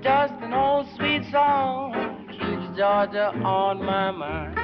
Just an old sweet song keeps Georgia on my mind.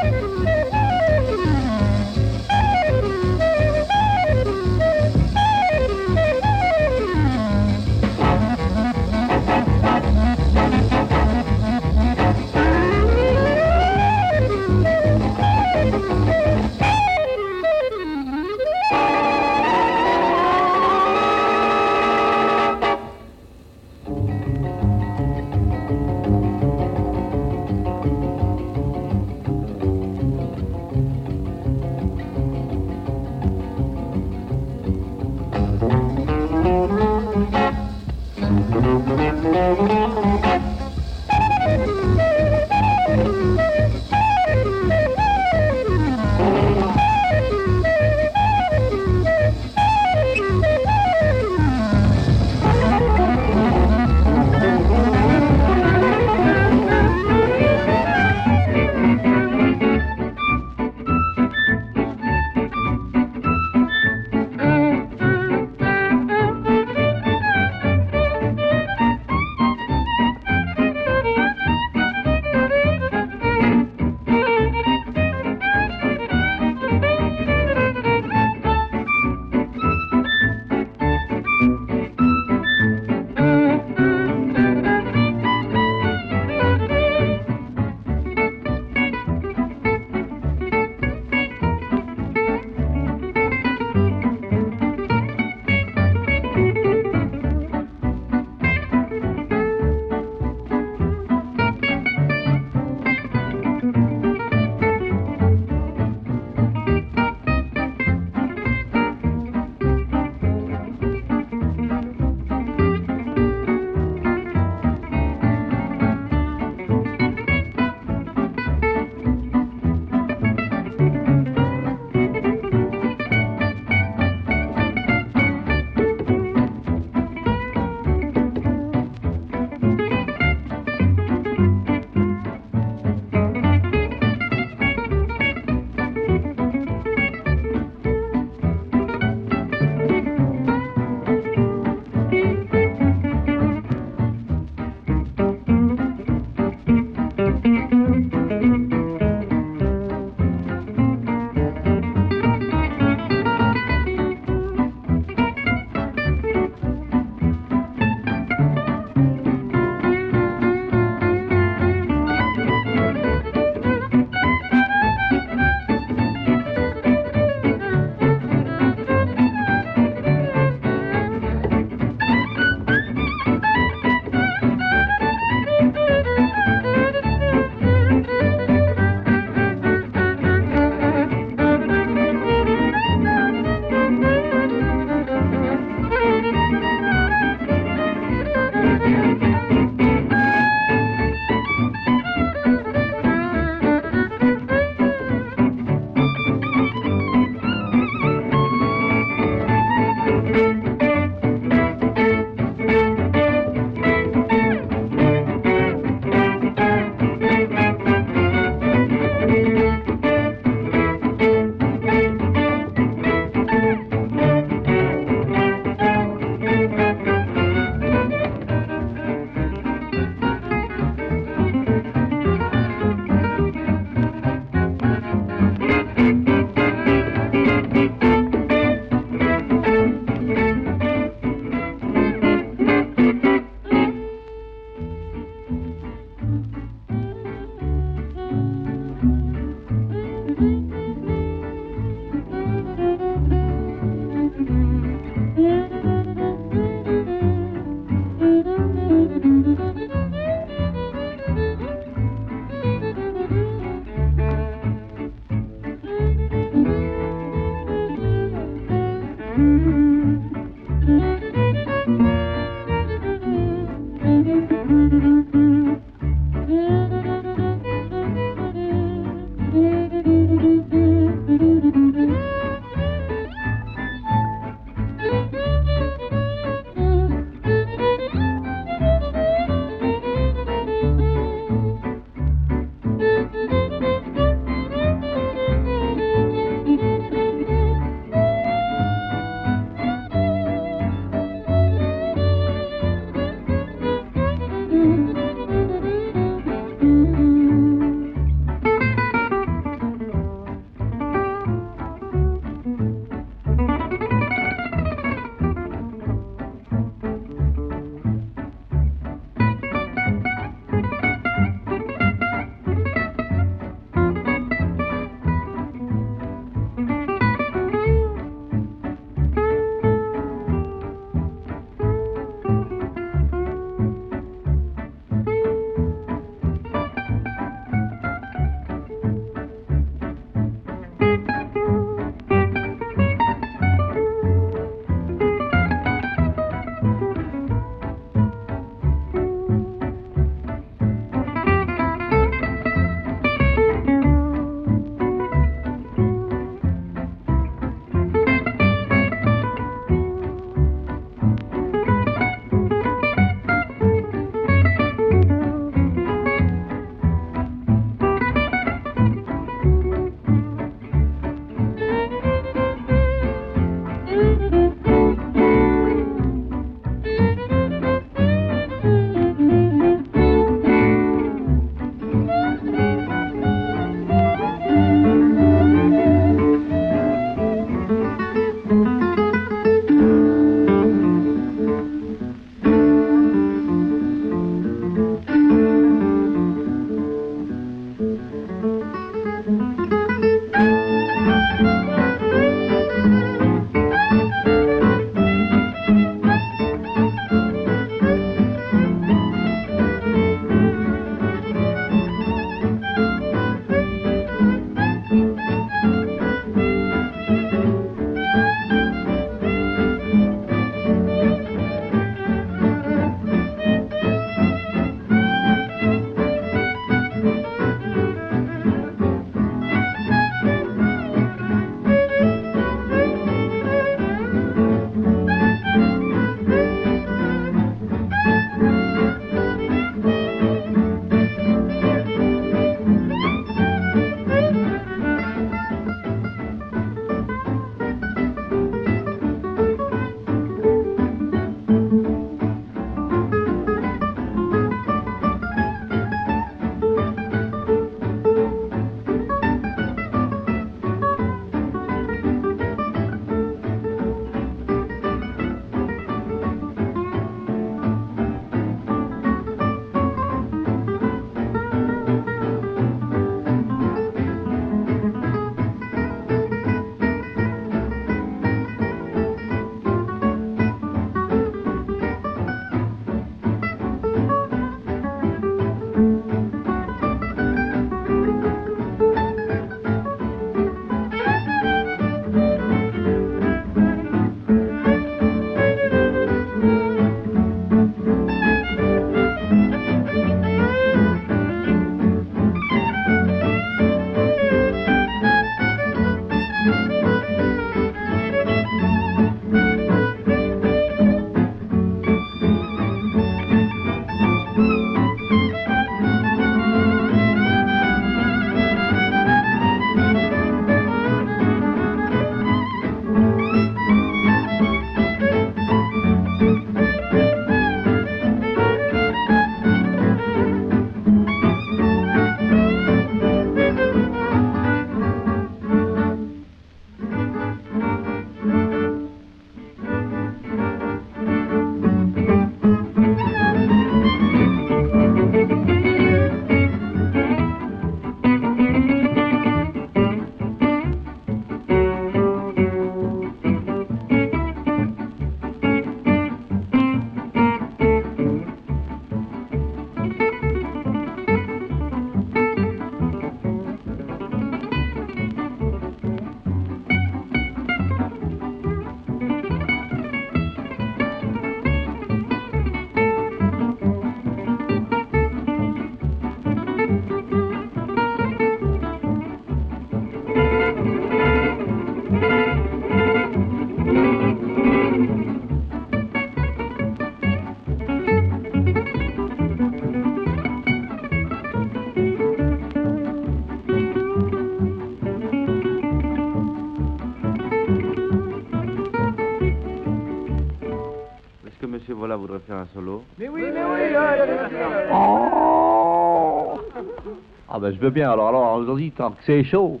Je veux bien, alors, alors, aujourd'hui, tant que c'est chaud.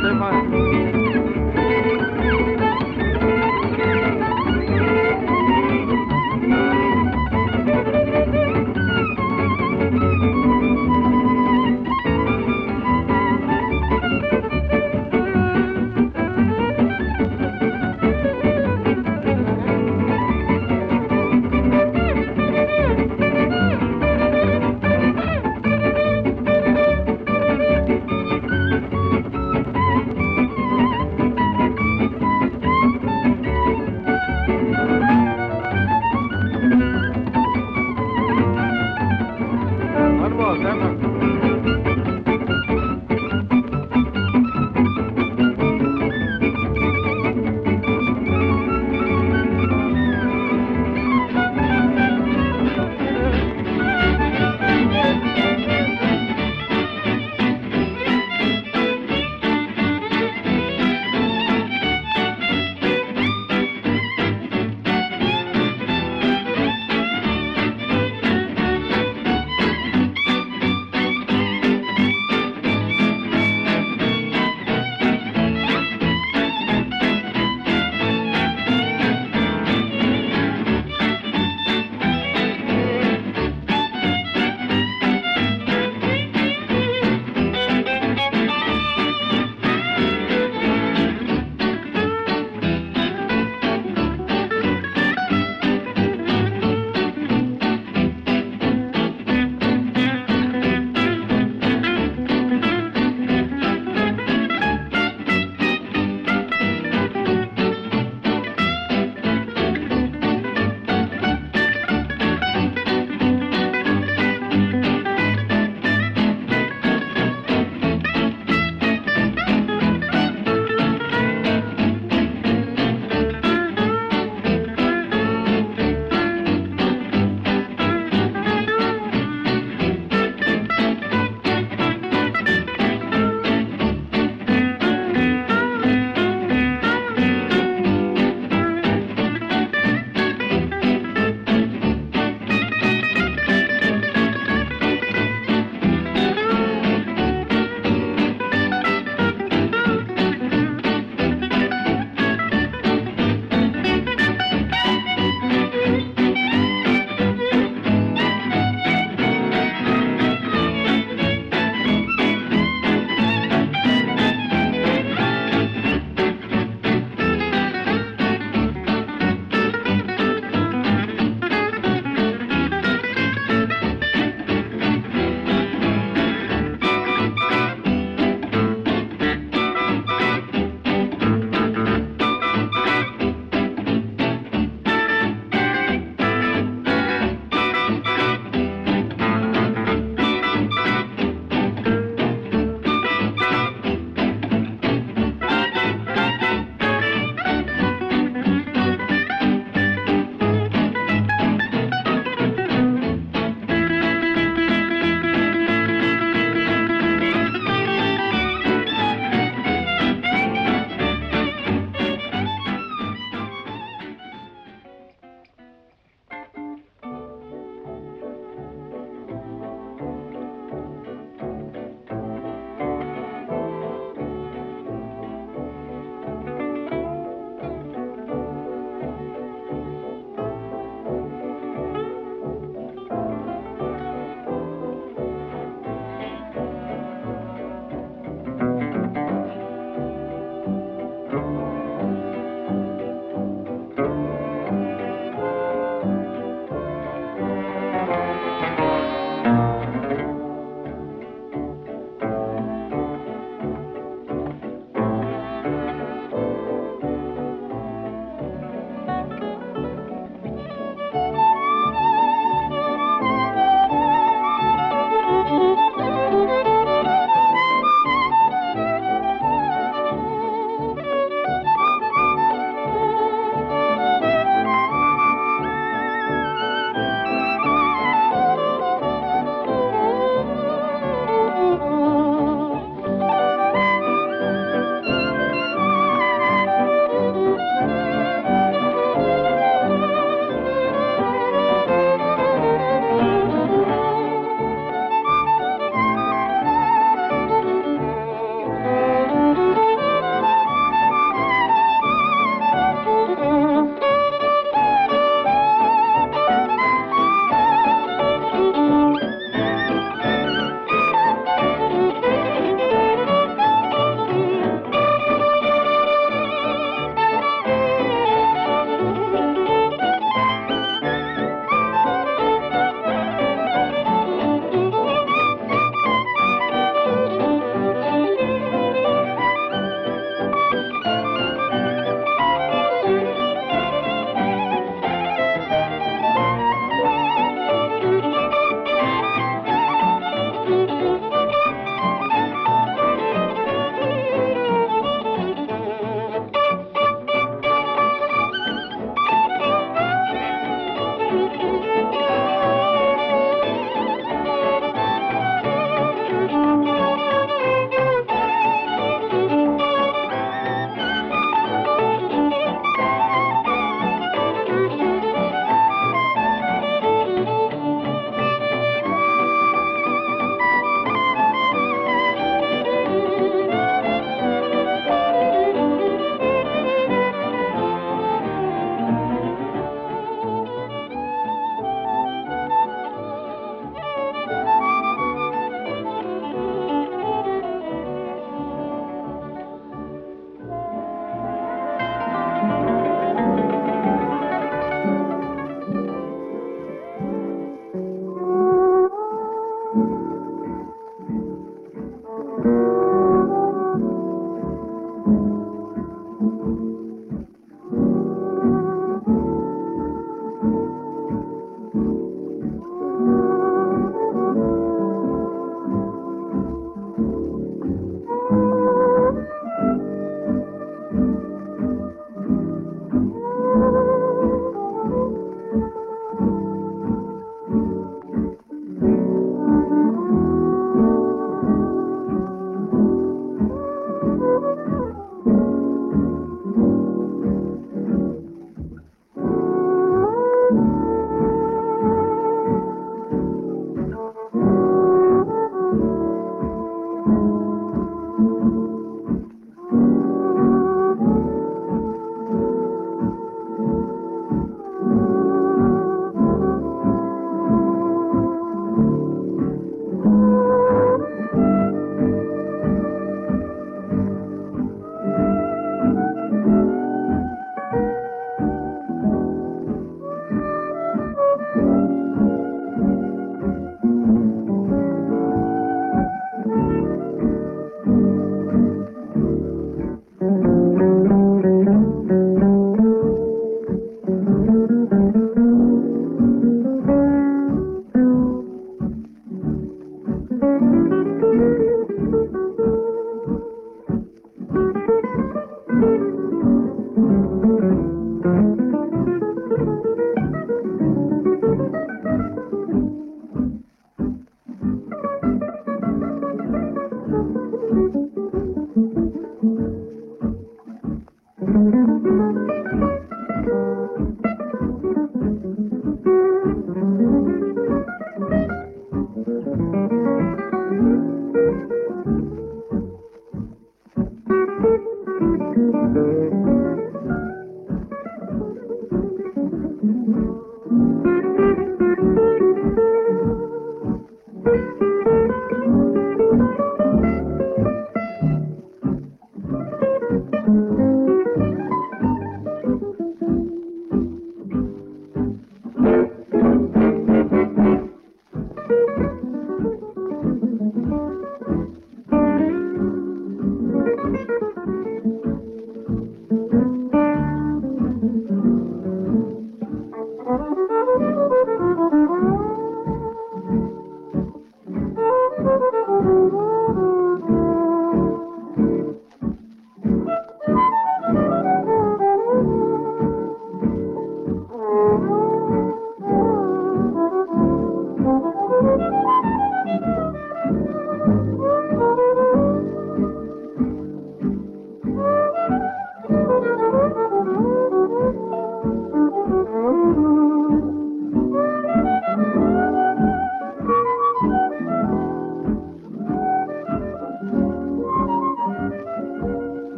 você vai.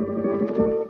Música